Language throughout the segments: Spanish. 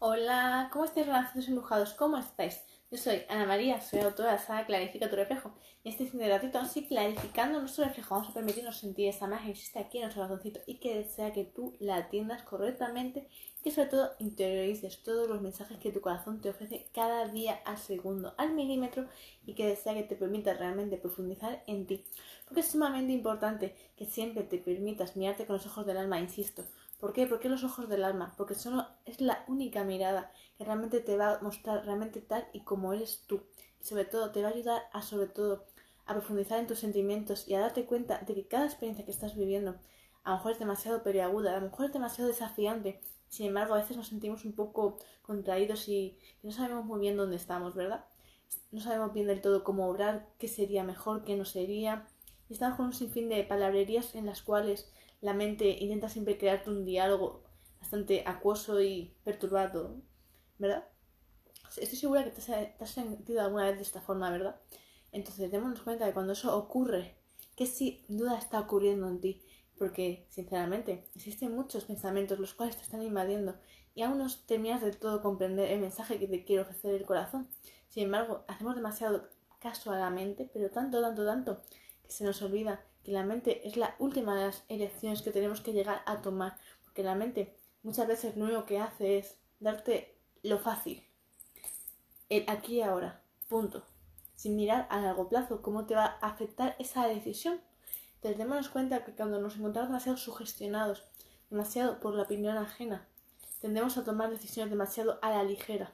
Hola, ¿cómo estáis relacionados embrujados? ¿Cómo estáis? Yo soy Ana María, soy autora de la saga Clarifica tu reflejo. Y este de ratito, así clarificando nuestro reflejo, vamos a permitirnos sentir esa magia que existe aquí en nuestro corazoncito y que desea que tú la atiendas correctamente y que sobre todo interiorices todos los mensajes que tu corazón te ofrece cada día al segundo, al milímetro y que desea que te permita realmente profundizar en ti. Porque es sumamente importante que siempre te permitas mirarte con los ojos del alma, insisto ¿Por qué? Porque los ojos del alma, porque solo es la única mirada que realmente te va a mostrar realmente tal y como eres tú. Y sobre todo te va a ayudar a sobre todo a profundizar en tus sentimientos y a darte cuenta de que cada experiencia que estás viviendo a lo mejor es demasiado periaguda, a lo mejor es demasiado desafiante. Sin embargo, a veces nos sentimos un poco contraídos y, no sabemos muy bien dónde estamos, ¿verdad? No sabemos bien del todo cómo obrar, qué sería mejor, qué no sería. Y estamos con un sinfín de palabrerías en las cuales la mente intenta siempre crearte un diálogo bastante acuoso y perturbado, ¿verdad? Estoy segura que te has, sentido alguna vez de esta forma, ¿verdad? Entonces, démonos cuenta de cuando eso ocurre, que sin duda está ocurriendo en ti, porque, sinceramente, existen muchos pensamientos los cuales te están invadiendo y aún no terminas de todo comprender el mensaje que te quiere ofrecer el corazón. Sin embargo, hacemos demasiado caso pero tanto, tanto, tanto, se nos olvida que la mente es la última de las elecciones que tenemos que llegar a tomar, porque la mente muchas veces lo único que hace es darte lo fácil, el aquí y ahora, punto, sin mirar a largo plazo cómo te va a afectar esa decisión. Entonces démonos cuenta que cuando nos encontramos demasiado sugestionados, demasiado por la opinión ajena, tendemos a tomar decisiones demasiado a la ligera,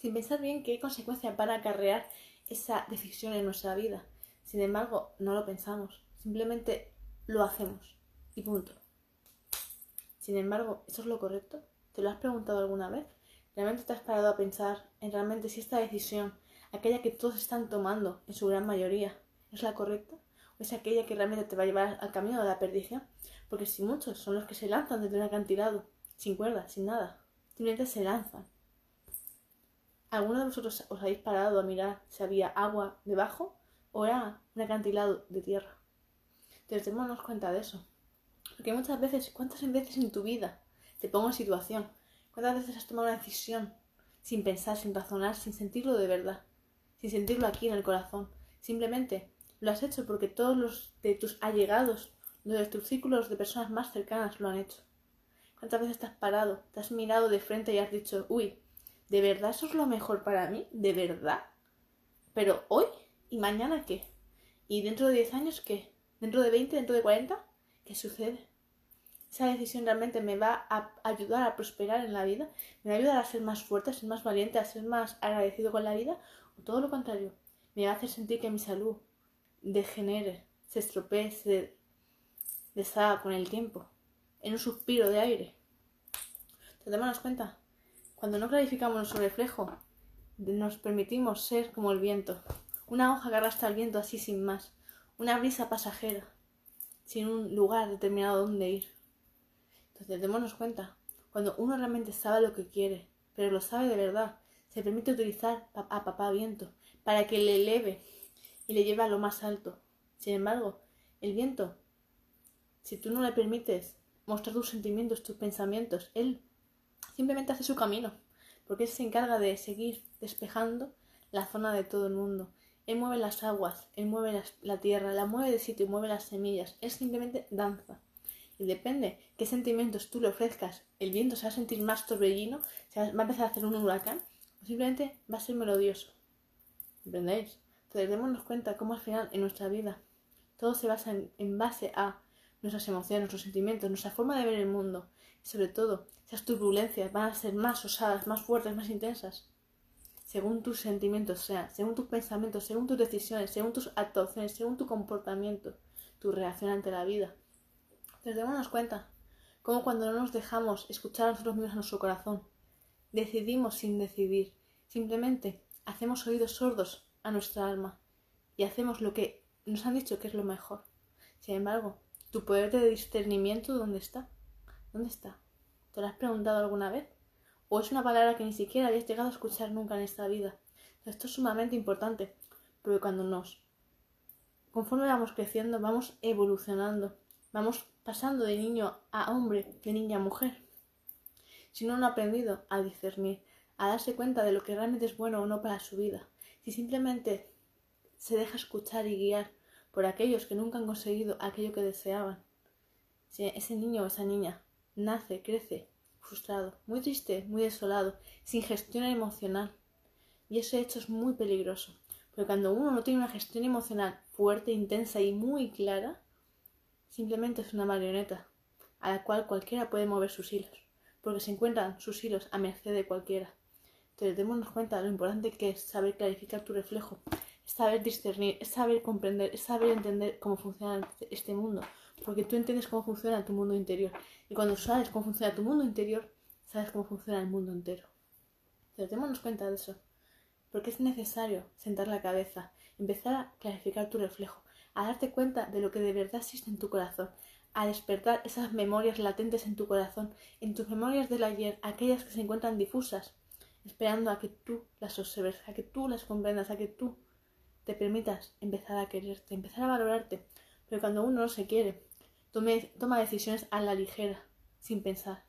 sin pensar bien qué consecuencias van a acarrear esa decisión en nuestra vida. Sin embargo, no lo pensamos. Simplemente lo hacemos y punto. Sin embargo, ¿eso es lo correcto? ¿Te lo has preguntado alguna vez? ¿Realmente te has parado a pensar en realmente si esta decisión, aquella que todos están tomando en su gran mayoría, es la correcta? ¿O es aquella que realmente te va a llevar al camino de la perdición? Porque si muchos son los que se lanzan desde un acantilado, sin cuerda, sin nada, simplemente se lanzan. ¿Alguno de vosotros os habéis parado a mirar si había agua debajo o era un acantilado de tierra? Entonces, démonos cuenta de eso. Porque muchas veces, ¿cuántas veces en tu vida te pongo en situación? ¿Cuántas veces has tomado una decisión sin pensar, sin razonar, sin sentirlo de verdad? Sin sentirlo aquí en el corazón. Simplemente lo has hecho porque todos los de tus allegados, de tus círculos de personas más cercanas lo han hecho. ¿Cuántas veces te has parado, te has mirado de frente y has dicho, uy, ¿de verdad eso es lo mejor para mí? ¿De verdad? Pero hoy y mañana qué? ¿Y dentro de 10 años qué? dentro de 20, dentro de 40, ¿qué sucede? Esa decisión realmente me va a ayudar a prosperar en la vida, me va a ayudar a ser más fuerte, a ser más valiente, a ser más agradecido con la vida, o todo lo contrario, me va a hacer sentir que mi salud degenere, se estropee, se deshaga con el tiempo, en un suspiro de aire. Entonces, démonos cuenta, cuando no clarificamos nuestro reflejo, nos permitimos ser como el viento, una hoja que arrastra el viento así sin más una brisa pasajera, sin un lugar determinado donde ir. Entonces, démonos cuenta, cuando uno realmente sabe lo que quiere, pero lo sabe de verdad, se permite utilizar a papá viento para que le eleve y le lleve a lo más alto. Sin embargo, el viento, si tú no le permites mostrar tus sentimientos, tus pensamientos, él simplemente hace su camino, porque él se encarga de seguir despejando la zona de todo el mundo. Él mueve las aguas, Él mueve la tierra, la mueve de sitio, mueve las semillas. Es simplemente danza. Y depende qué sentimientos tú le ofrezcas. El viento se va a sentir más torbellino, se va a empezar a hacer un huracán, o simplemente va a ser melodioso. ¿Entendéis? Entonces démonos cuenta cómo al final en nuestra vida todo se basa en, base a nuestras emociones, nuestros sentimientos, nuestra forma de ver el mundo. Y sobre todo, esas turbulencias van a ser más osadas, más fuertes, más intensas según tus sentimientos sean, según tus pensamientos, según tus decisiones, según tus actuaciones, según tu comportamiento, tu reacción ante la vida. Entonces démonos cuenta cómo cuando no nos dejamos escuchar a nosotros mismos a nuestro corazón, decidimos sin decidir, simplemente hacemos oídos sordos a nuestra alma y hacemos lo que nos han dicho que es lo mejor. Sin embargo, tu poder de discernimiento, ¿dónde está? ¿Dónde está? ¿Te lo has preguntado alguna vez? O es una palabra que ni siquiera habéis llegado a escuchar nunca en esta vida. Esto es sumamente importante, porque cuando nos, conforme vamos creciendo, vamos evolucionando, vamos pasando de niño a hombre, de niña a mujer. si no ha aprendido a discernir, a darse cuenta de lo que realmente es bueno o no para su vida, si simplemente se deja escuchar y guiar por aquellos que nunca han conseguido aquello que deseaban, si ese niño o esa niña nace, crece, muy triste, muy desolado, sin gestión emocional, y ese hecho es muy peligroso, porque cuando uno no tiene una gestión emocional fuerte, intensa y muy clara, simplemente es una marioneta a la cual cualquiera puede mover sus hilos, porque se encuentran sus hilos a merced de cualquiera. Entonces, démonos cuenta de lo importante que es saber clarificar tu reflejo, saber discernir, es saber comprender, es saber entender cómo funciona este mundo, porque tú entiendes cómo funciona tu mundo interior, y cuando sabes cómo funciona tu mundo interior, sabes cómo funciona el mundo entero. Entonces, démonos cuenta de eso, porque es necesario sentar la cabeza, empezar a clarificar tu reflejo, a darte cuenta de lo que de verdad existe en tu corazón, a despertar esas memorias latentes en tu corazón, en tus memorias del ayer, aquellas que se encuentran difusas, esperando a que tú las observes, a que tú las comprendas, a que tú te permitas empezar a quererte, empezar a valorarte. Pero cuando uno no se quiere, toma decisiones a la ligera, sin pensar,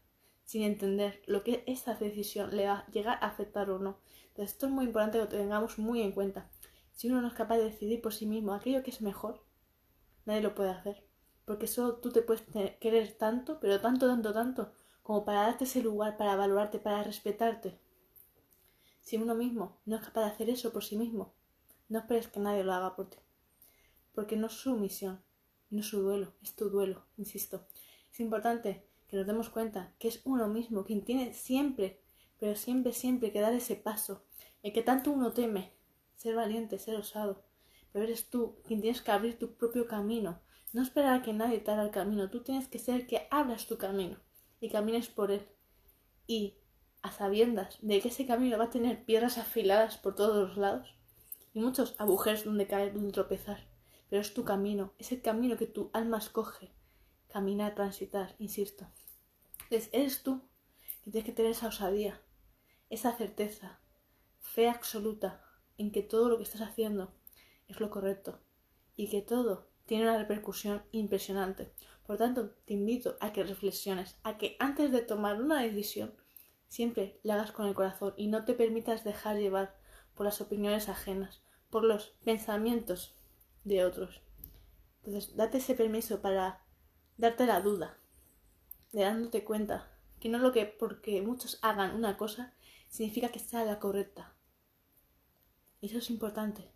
sin entender lo que esa decisión le va a llegar a afectar o no. Entonces esto es muy importante que lo tengamos muy en cuenta. Si uno no es capaz de decidir por sí mismo aquello que es mejor, nadie lo puede hacer porque solo tú te puedes querer tanto, pero tanto, tanto, tanto, como para darte ese lugar, para valorarte, para respetarte. Si uno mismo no es capaz de hacer eso por sí mismo, no esperes que nadie lo haga por ti. Porque no es su misión, no es su duelo, es tu duelo, insisto. Es importante que nos demos cuenta que es uno mismo quien tiene siempre, pero siempre, siempre que dar ese paso, el que tanto uno teme, ser valiente, ser osado. Pero eres tú quien tienes que abrir tu propio camino, no esperar a que nadie te haga el camino. Tú tienes que ser el que abras tu camino y camines por él. Y a sabiendas de que ese camino va a tener piedras afiladas por todos los lados y muchos agujeros donde caer, donde tropezar. Pero es tu camino, es el camino que tu alma escoge. Caminar, transitar, insisto. Entonces, eres tú que tienes que tener esa osadía, esa certeza, fe absoluta en que todo lo que estás haciendo es lo correcto y que todo tiene una repercusión impresionante. Por tanto, te invito a que reflexiones, a que antes de tomar una decisión, siempre la hagas con el corazón y no te permitas dejar llevar por las opiniones ajenas, por los pensamientos de otros. Entonces, date ese permiso para darte la duda, de dándote cuenta que no lo que porque muchos hagan una cosa significa que sea la correcta. Eso es importante.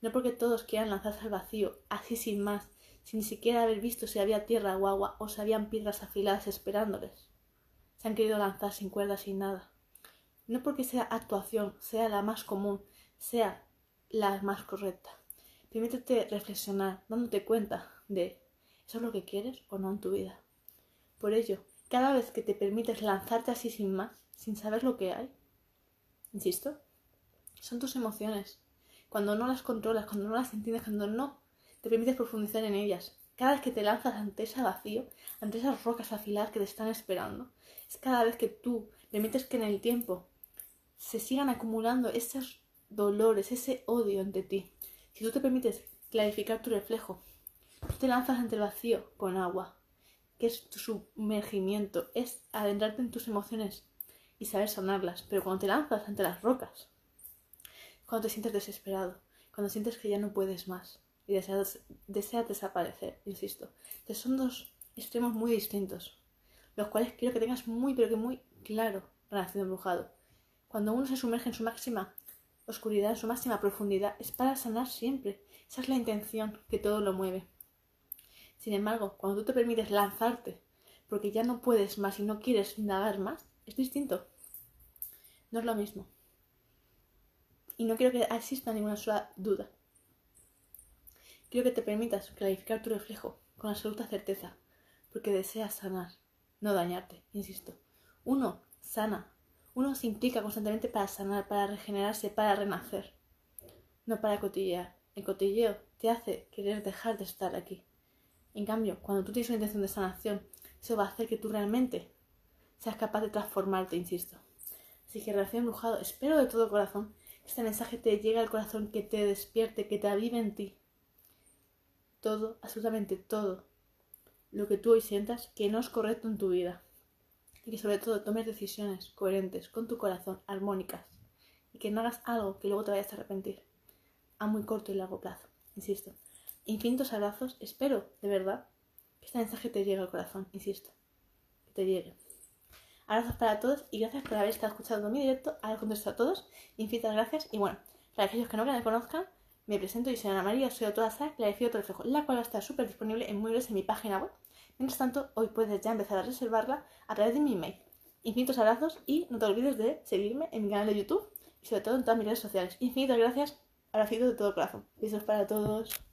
No porque todos quieran lanzarse al vacío, así sin más, sin ni siquiera haber visto si había tierra o agua o si habían piedras afiladas esperándoles. Se han querido lanzar sin cuerdas, sin nada. No porque sea actuación, sea la más común, sea la más correcta. Permítete reflexionar, dándote cuenta de ¿eso es lo que quieres o no en tu vida? Por ello, cada vez que te permites lanzarte así sin más, sin saber lo que hay, insisto, son tus emociones, cuando no las controlas, cuando no las entiendes, cuando no te permites profundizar en ellas. Cada vez que te lanzas ante ese vacío, ante esas rocas afiladas que te están esperando, es cada vez que tú permites que en el tiempo se sigan acumulando esos dolores, ese odio ante ti. Si tú te permites clarificar tu reflejo, tú te lanzas ante el vacío con agua, que es tu sumergimiento, es adentrarte en tus emociones y saber sanarlas. Pero cuando te lanzas ante las rocas, cuando te sientes desesperado, cuando sientes que ya no puedes más y deseas, desaparecer, insisto. Son dos extremos muy distintos, los cuales quiero que tengas muy, pero que muy claro relación embrujado. Cuando uno se sumerge en su máxima oscuridad, en su máxima profundidad, es para sanar siempre. Esa es la intención que todo lo mueve. Sin embargo, cuando tú te permites lanzarte porque ya no puedes más y no quieres indagar más, es distinto. No es lo mismo y no quiero que exista ninguna sola duda. Quiero que te permitas clarificar tu reflejo con absoluta certeza, porque deseas sanar, no dañarte, insisto. Uno sana, uno se implica constantemente para sanar, para regenerarse, para renacer, no para cotillear. El cotilleo te hace querer dejar de estar aquí. En cambio, cuando tú tienes una intención de sanación, eso va a hacer que tú realmente seas capaz de transformarte, insisto. Así que, relación embrujado, espero de todo corazón este mensaje te llega al corazón, que te despierte, que te avive en ti. Todo, absolutamente todo, lo que tú hoy sientas que no es correcto en tu vida. Y que sobre todo tomes decisiones coherentes con tu corazón, armónicas, y que no hagas algo que luego te vayas a arrepentir a muy corto y largo plazo, insisto. Infinitos abrazos, espero, de verdad, que este mensaje te llegue al corazón, insisto, que te llegue. Abrazos para todos y gracias por haber estado escuchando mi directo. Ahora contesto a todos. Infinitas gracias. Y bueno, para aquellos que no me conozcan, me presento, y soy Ana María, soy autora de Clarifico tu reflejo, la cual va a estar súper disponible en muebles en mi página web. Mientras tanto, hoy puedes ya empezar a reservarla a través de mi email. Infinitos abrazos y no te olvides de seguirme en mi canal de YouTube y sobre todo en todas mis redes sociales. Infinitas gracias, abracitos de todo corazón. Besos para todos.